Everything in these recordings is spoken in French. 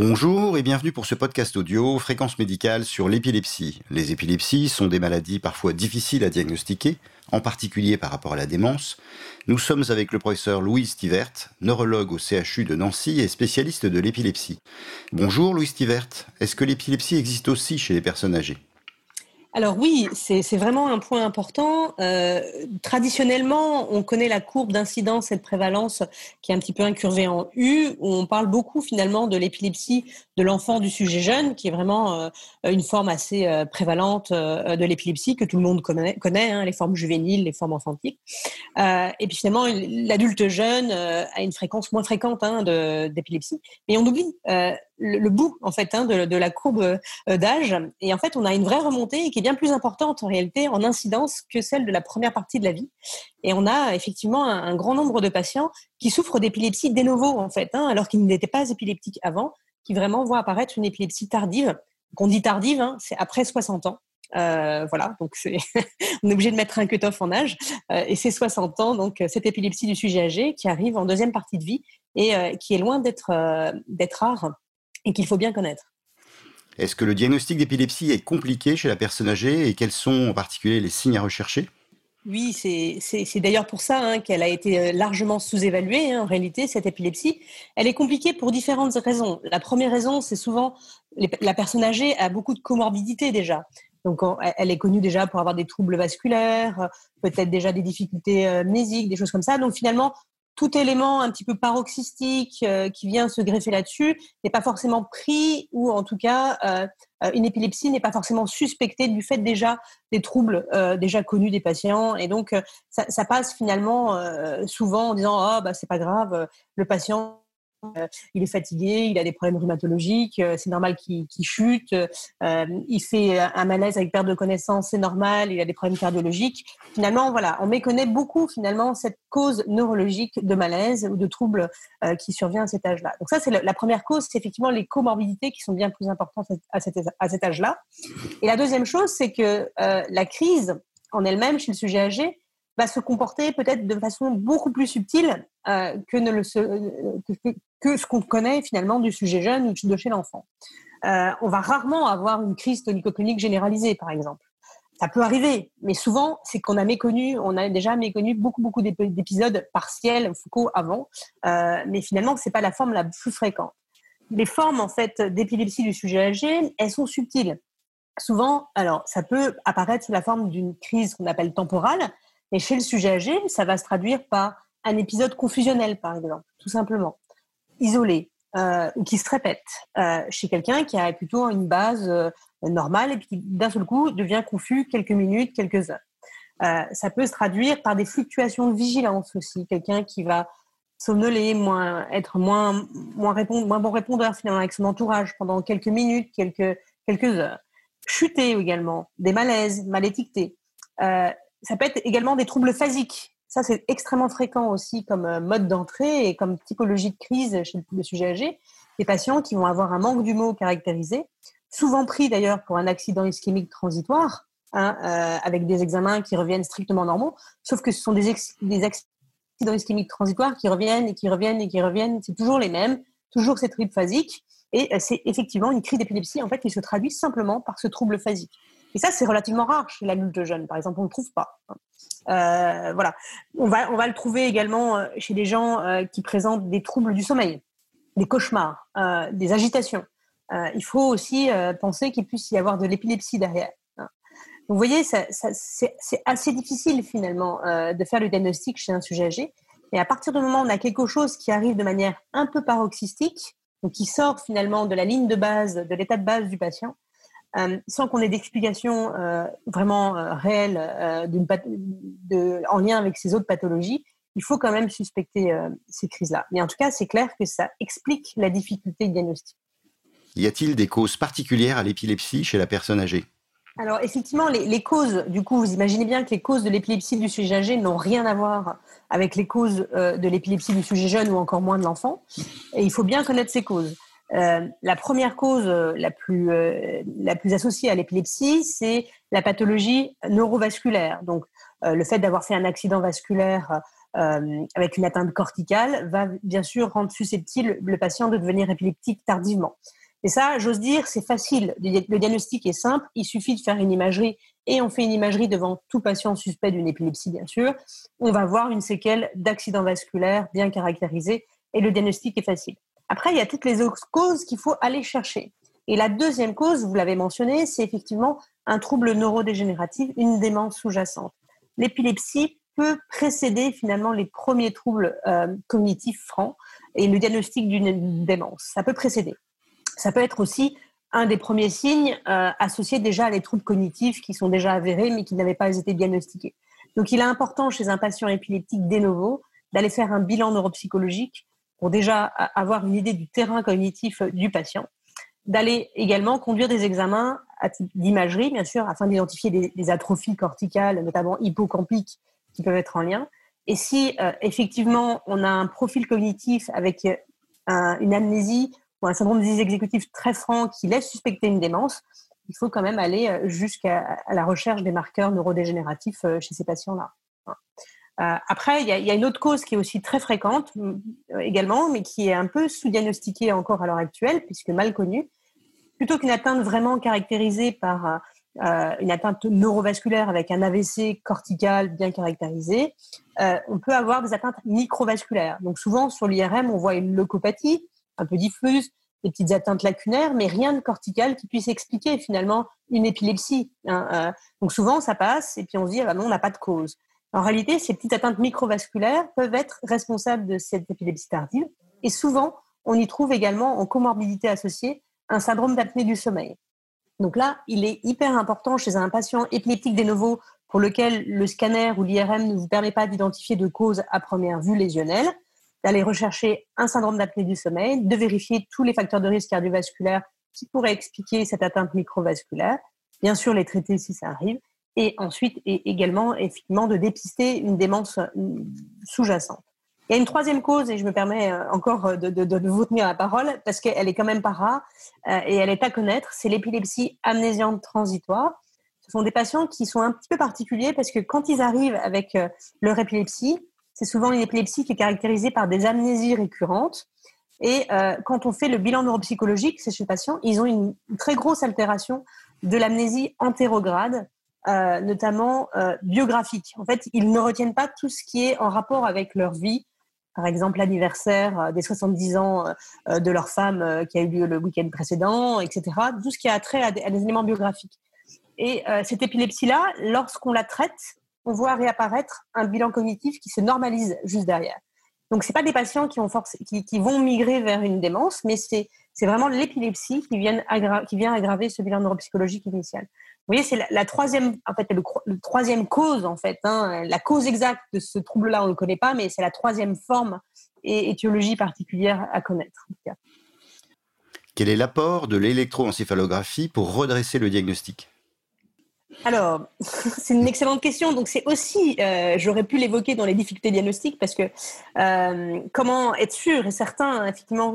Bonjour et bienvenue pour ce podcast audio Fréquence médicale sur l'épilepsie. Les épilepsies sont des maladies parfois difficiles à diagnostiquer, en particulier par rapport à la démence. Nous sommes avec le professeur Louise Tivert, neurologue au CHU de Nancy et spécialiste de l'épilepsie. Bonjour Louise Tivert, est-ce que l'épilepsie existe aussi chez les personnes âgées? Alors oui, c'est vraiment un point important. Euh, traditionnellement, on connaît la courbe d'incidence et de prévalence qui est un petit peu incurvée en U, où on parle beaucoup finalement de l'épilepsie de l'enfant du sujet jeune, qui est vraiment euh, une forme assez euh, prévalente de l'épilepsie que tout le monde connaît, hein, les formes juvéniles, les formes enfantiques. et puis finalement, l'adulte jeune a une fréquence moins fréquente hein, d'épilepsie. Mais on oublie le, bout en fait hein, de, la courbe euh, d'âge. Et en fait, on a une vraie remontée qui est bien plus importante en réalité en incidence que celle de la première partie de la vie. Et on a effectivement un, grand nombre de patients qui souffrent d'épilepsie de novo en fait, hein, alors qu'ils n'étaient pas épileptiques avant, qui vraiment voient apparaître une épilepsie tardive. Qu'on dit tardive, hein, c'est après 60 ans. Euh, voilà, donc on est obligé de mettre un cut-off en âge. Euh, et c'est 60 ans, donc cette épilepsie du sujet âgé qui arrive en deuxième partie de vie et qui est loin d'être rare et qu'il faut bien connaître. Est-ce que le diagnostic d'épilepsie est compliqué chez la personne âgée et quels sont en particulier les signes à rechercher? Oui, c'est d'ailleurs pour ça hein, qu'elle a été euh, largement sous-évaluée, hein, en réalité, cette épilepsie. Elle est compliquée pour différentes raisons. La première raison, c'est souvent la personne âgée a beaucoup de comorbidités déjà. Donc, elle est connue déjà pour avoir des troubles vasculaires, peut-être déjà des difficultés euh, mnésiques, des choses comme ça. Donc, finalement, tout élément un petit peu paroxystique euh, qui vient se greffer là-dessus n'est pas forcément pris ou en tout cas euh, euh, une épilepsie n'est pas forcément suspectée du fait déjà des troubles déjà connus des patients. Et donc ça, passe finalement souvent en disant ah bah c'est pas grave le patient euh, il est fatigué, il a des problèmes rhumatologiques, euh, c'est normal qu'il chute, euh, il fait un malaise avec perte de connaissance, c'est normal, il a des problèmes cardiologiques. Finalement, voilà, on méconnaît beaucoup finalement cette cause neurologique de malaise ou de troubles qui survient à cet âge-là. Donc ça, c'est la, première cause, c'est effectivement les comorbidités qui sont bien plus importantes à cet âge-là. Et la deuxième chose, c'est que la crise en elle-même chez le sujet âgé, va se comporter peut-être de façon beaucoup plus subtile euh, que, ne le, que, ce qu'on connaît finalement du sujet jeune ou de chez l'enfant. Euh, on va rarement avoir une crise tonico-clonique généralisée, par exemple. Ça peut arriver, mais souvent, c'est qu'on a méconnu, on a déjà méconnu beaucoup, beaucoup d'épisodes partiels, focaux avant, euh, mais finalement, c'est pas la forme la plus fréquente. Les formes, en fait, d'épilepsie du sujet âgé, elles sont subtiles. Souvent, alors, ça peut apparaître sous la forme d'une crise qu'on appelle temporale, mais chez le sujet âgé, ça va se traduire par un épisode confusionnel, par exemple, tout simplement, isolé, euh, qui se répète euh, chez quelqu'un qui a plutôt une base euh, normale et qui d'un seul coup devient confus quelques minutes, quelques heures. ça peut se traduire par des fluctuations de vigilance aussi, quelqu'un qui va somnoler, être moins bon répondeur finalement avec son entourage pendant quelques minutes, quelques, quelques heures. Chuter également, des malaises mal étiquetés. Ça peut être également des troubles phasiques. Ça, c'est extrêmement fréquent aussi comme euh, mode d'entrée et comme typologie de crise chez le sujet âgé. Des patients qui vont avoir un manque d'humour caractérisé, souvent pris d'ailleurs pour un accident ischémique transitoire, hein, euh, avec des examens qui reviennent strictement normaux, sauf que ce sont des, des accidents ischémiques transitoires qui reviennent et qui reviennent et qui reviennent. C'est toujours les mêmes, toujours ces troubles phasiques. Et euh, c'est effectivement une crise d'épilepsie en fait qui se traduit simplement par ce trouble phasique. Et ça, c'est relativement rare chez l'adulte jeune, par exemple, on ne le trouve pas. Euh, voilà. On va, on va le trouver également euh, chez des gens euh, qui présentent des troubles du sommeil, des cauchemars, des agitations. il faut aussi penser qu'il puisse y avoir de l'épilepsie derrière. Hein. vous voyez, c'est assez difficile finalement de faire le diagnostic chez un sujet âgé. Et à partir du moment où on a quelque chose qui arrive de manière un peu paroxystique, donc qui sort finalement de la ligne de base, de l'état de base du patient, euh, sans qu'on ait d'explication euh, vraiment euh, réelle en lien avec ces autres pathologies, il faut quand même suspecter ces crises-là. Mais en tout cas, c'est clair que ça explique la difficulté de diagnostic. Y a-t-il des causes particulières à l'épilepsie chez la personne âgée? Alors effectivement, les, causes, du coup, vous imaginez bien que les causes de l'épilepsie du sujet âgé n'ont rien à voir avec les causes de l'épilepsie du sujet jeune ou encore moins de l'enfant. Et il faut bien connaître ces causes. Euh, la première cause euh, la plus, euh, la plus associée à l'épilepsie, c'est la pathologie neurovasculaire. Donc, le fait d'avoir fait un accident vasculaire avec une atteinte corticale va bien sûr rendre susceptible le patient de devenir épileptique tardivement. Et ça, j'ose dire, c'est facile. Le diagnostic est simple. Il suffit de faire une imagerie et on fait une imagerie devant tout patient suspect d'une épilepsie, bien sûr. On va voir une séquelle d'accident vasculaire bien caractérisée et le diagnostic est facile. Après, il y a toutes les autres causes qu'il faut aller chercher. Et la deuxième cause, vous l'avez mentionné, c'est effectivement un trouble neurodégénératif, une démence sous-jacente. L'épilepsie peut précéder finalement les premiers troubles euh, cognitifs francs et le diagnostic d'une démence. Ça peut précéder. Ça peut être aussi un des premiers signes euh, associés déjà à des troubles cognitifs qui sont déjà avérés mais qui n'avaient pas été diagnostiqués. Donc il est important chez un patient épileptique de novo d'aller faire un bilan neuropsychologique pour déjà avoir une idée du terrain cognitif du patient, d'aller également conduire des examens d'imagerie, bien sûr, afin d'identifier des, atrophies corticales, notamment hippocampiques, qui peuvent être en lien. Et si euh, effectivement on a un profil cognitif avec une amnésie ou un syndrome des exécutifs très franc qui laisse suspecter une démence, il faut quand même aller euh, jusqu'à la recherche des marqueurs neurodégénératifs euh, chez ces patients-là. Euh, après, il y, a une autre cause qui est aussi très fréquente également, mais qui est un peu sous-diagnostiquée encore à l'heure actuelle, puisque mal connue. Plutôt qu'une atteinte vraiment caractérisée par une atteinte neurovasculaire avec un AVC cortical bien caractérisé, on peut avoir des atteintes microvasculaires. Donc souvent sur l'IRM, on voit une leucopathie, un peu diffuse, des petites atteintes lacunaires, mais rien de cortical qui puisse expliquer finalement une épilepsie. Hein, euh. donc souvent, ça passe et puis on se dit, ah bah non, on n'a pas de cause. En réalité, ces petites atteintes microvasculaires peuvent être responsables de cette épilepsie tardive. Et souvent, on y trouve également en comorbidité associée un syndrome d'apnée du sommeil. Donc là, il est hyper important chez un patient épileptique des nouveaux pour lequel le scanner ou l'IRM ne vous permet pas d'identifier de cause à première vue lésionnelle, d'aller rechercher un syndrome d'apnée du sommeil, de vérifier tous les facteurs de risque cardiovasculaire qui pourraient expliquer cette atteinte microvasculaire, bien sûr les traiter si ça arrive, et ensuite également effectivement de dépister une démence euh, sous-jacente. Il y a une troisième cause, et je me permets euh, encore de, de, vous tenir la parole, parce qu'elle est quand même pas rare, euh, et elle est à connaître, c'est l'épilepsie amnésiante transitoire. Ce sont des patients qui sont un petit peu particuliers parce que quand ils arrivent avec leur épilepsie, c'est souvent une épilepsie qui est caractérisée par des amnésies récurrentes. Et euh, quand on fait le bilan neuropsychologique chez les patients, ils ont une, très grosse altération de l'amnésie antérograde, euh, notamment euh, biographique. En fait, ils ne retiennent pas tout ce qui est en rapport avec leur vie, par exemple l'anniversaire des 70 ans de leur femme qui a eu lieu le week-end précédent, etc. Tout ce qui a trait à des éléments biographiques. Et cette épilepsie-là, lorsqu'on la traite, on voit réapparaître un bilan cognitif qui se normalise juste derrière. Donc, ce pas des patients qui, ont qui, vont migrer vers une démence, mais c'est vraiment l'épilepsie qui, qui vient aggraver ce bilan neuropsychologique initial. Vous voyez, c'est la, troisième, le, troisième cause, en fait. Hein. la cause exacte de ce trouble-là, on ne connaît pas, mais c'est la troisième forme et étiologie particulière à connaître. Quel est l'apport de l'électroencéphalographie pour redresser le diagnostic? Alors, c'est une excellente question. Donc, c'est aussi, euh, j'aurais pu l'évoquer dans les difficultés diagnostiques, parce que euh, comment être sûr et certain, effectivement,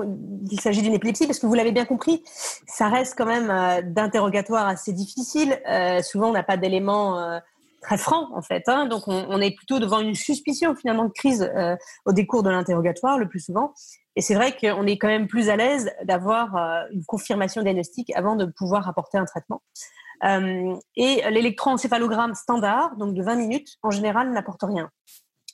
qu'il s'agit d'une épilepsie, parce que vous l'avez bien compris, ça reste quand même euh, d'interrogatoire assez difficile. souvent, on n'a pas d'éléments très francs, en fait. Hein. donc, on, on, est plutôt devant une suspicion, finalement, de crise au décours de l'interrogatoire, le plus souvent. Et c'est vrai qu'on est quand même plus à l'aise d'avoir une confirmation diagnostique avant de pouvoir apporter un traitement. Euh, et l'électroencéphalogramme standard, donc de 20 minutes, en général, n'apporte rien.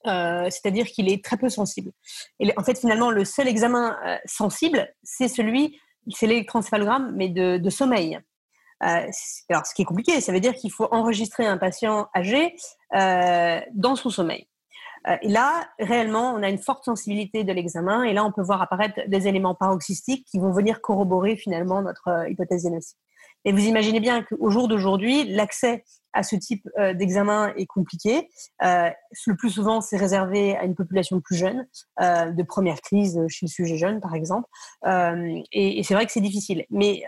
Euh, c'est-à-dire qu'il est très peu sensible. Et en fait, finalement, le seul examen euh, sensible, c'est celui, c'est l'électroencéphalogramme, mais de, sommeil. alors, ce qui est compliqué, ça veut dire qu'il faut enregistrer un patient âgé dans son sommeil. Et là, réellement, on a une forte sensibilité de l'examen, et là, on peut voir apparaître des éléments paroxystiques qui vont venir corroborer finalement notre hypothèse diagnostique. Et vous imaginez bien qu'au jour d'aujourd'hui, l'accès à ce type euh, d'examen est compliqué. Euh, le plus souvent, c'est réservé à une population plus jeune, euh, de première crise chez le sujet jeune, par exemple. et, c'est vrai que c'est difficile. Mais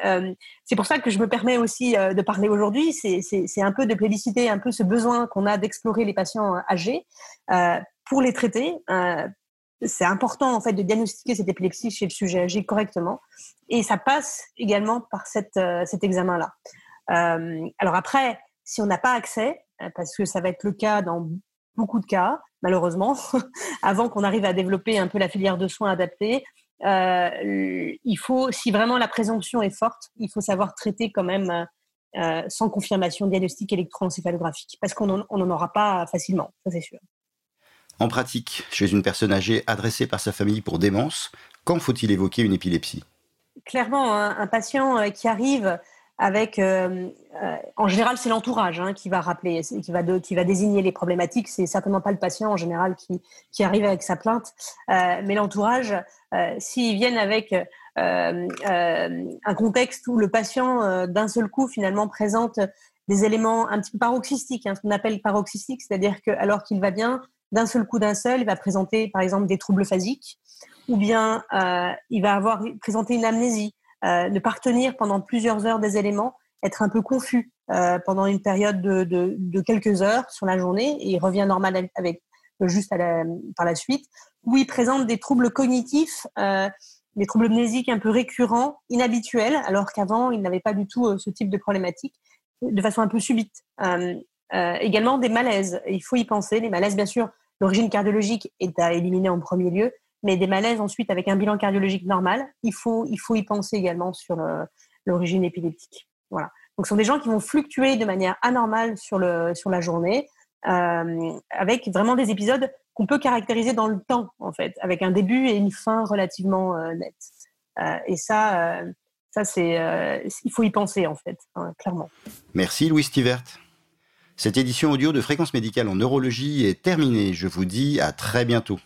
c'est pour ça que je me permets aussi de parler aujourd'hui. C'est un peu de plébisciter un peu ce besoin qu'on a d'explorer les patients âgés pour les traiter, c'est important en fait de diagnostiquer cette épilepsie chez le sujet âgé correctement et ça passe également par cette, euh, cet examen-là. Euh, alors après, si on n'a pas accès, euh, parce que ça va être le cas dans beaucoup de cas, malheureusement, avant qu'on arrive à développer un peu la filière de soins adaptée. Euh, il faut, si vraiment la présomption est forte, il faut savoir traiter quand même euh, sans confirmation diagnostique électroencéphalographique, parce qu'on n'en aura pas facilement, ça c'est sûr. En pratique, chez une personne âgée adressée par sa famille pour démence, quand faut-il évoquer une épilepsie? Clairement, un, patient euh, qui arrive avec, euh, euh, en général, c'est l'entourage hein, qui va rappeler, qui va, désigner les problématiques. C'est certainement pas le patient en général qui, qui arrive avec sa plainte, mais l'entourage, s'ils viennent avec un contexte où le patient, d'un seul coup, finalement, présente des éléments un petit peu paroxystiques, hein, ce qu'on appelle paroxystique, c'est-à-dire que alors qu'il va bien, d'un seul coup, d'un seul, il va présenter, par exemple, des troubles phasiques, ou bien il va avoir présenté une amnésie euh, ne pas retenir pendant plusieurs heures des éléments, être un peu confus euh, pendant une période de, de, quelques heures sur la journée et il revient normal avec, juste à la, par la suite, où il présente des troubles cognitifs, euh, des troubles mnésiques un peu récurrents, inhabituels, alors qu'avant il n'avait pas du tout euh, ce type de problématique, de façon un peu subite. Euh, euh, également des malaises, il faut y penser. Les malaises, bien sûr, l'origine cardiologique est à éliminer en premier lieu, mais des malaises ensuite avec un bilan cardiologique normal, il faut, il faut y penser également sur l'origine épileptique. Voilà. Donc, ce sont des gens qui vont fluctuer de manière anormale sur, le, sur la journée, euh, avec vraiment des épisodes qu'on peut caractériser dans le temps, en fait, avec un début et une fin relativement euh, nette. Euh, et ça, euh, ça c'est, euh, il faut y penser, en fait, hein, clairement. Merci, Louis Stivert. Cette édition audio de Fréquence médicale en neurologie est terminée. Je vous dis à très bientôt.